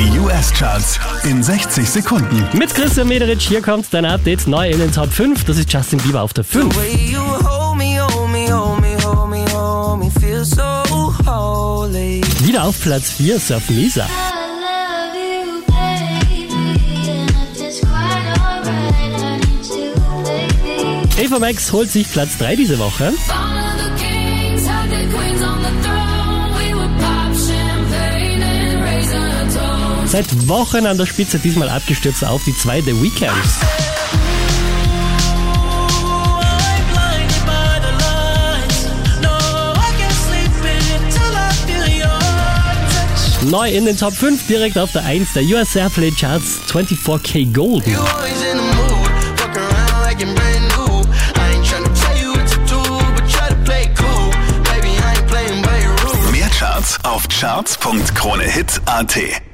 Die US-Charts in 60 Sekunden. Mit Christian Mederich, hier kommt dein Update neu in den Top 5. Das ist Justin Bieber auf der 5. way you hold me, hold me, hold me, hold me, hold me, feel so holy. Wieder auf Platz 4, Surf baby. Ava Max holt sich Platz 3 diese Woche. Seit Wochen an der Spitze diesmal abgestürzt auf die 2 The Weeknd. I'm blinded by the lights. No, I can't sleep until I feel your touch. Neu in den Top 5, direkt auf der 1 der US Airplay Charts 24K Gold. Mehr Charts auf charts.kronehit.at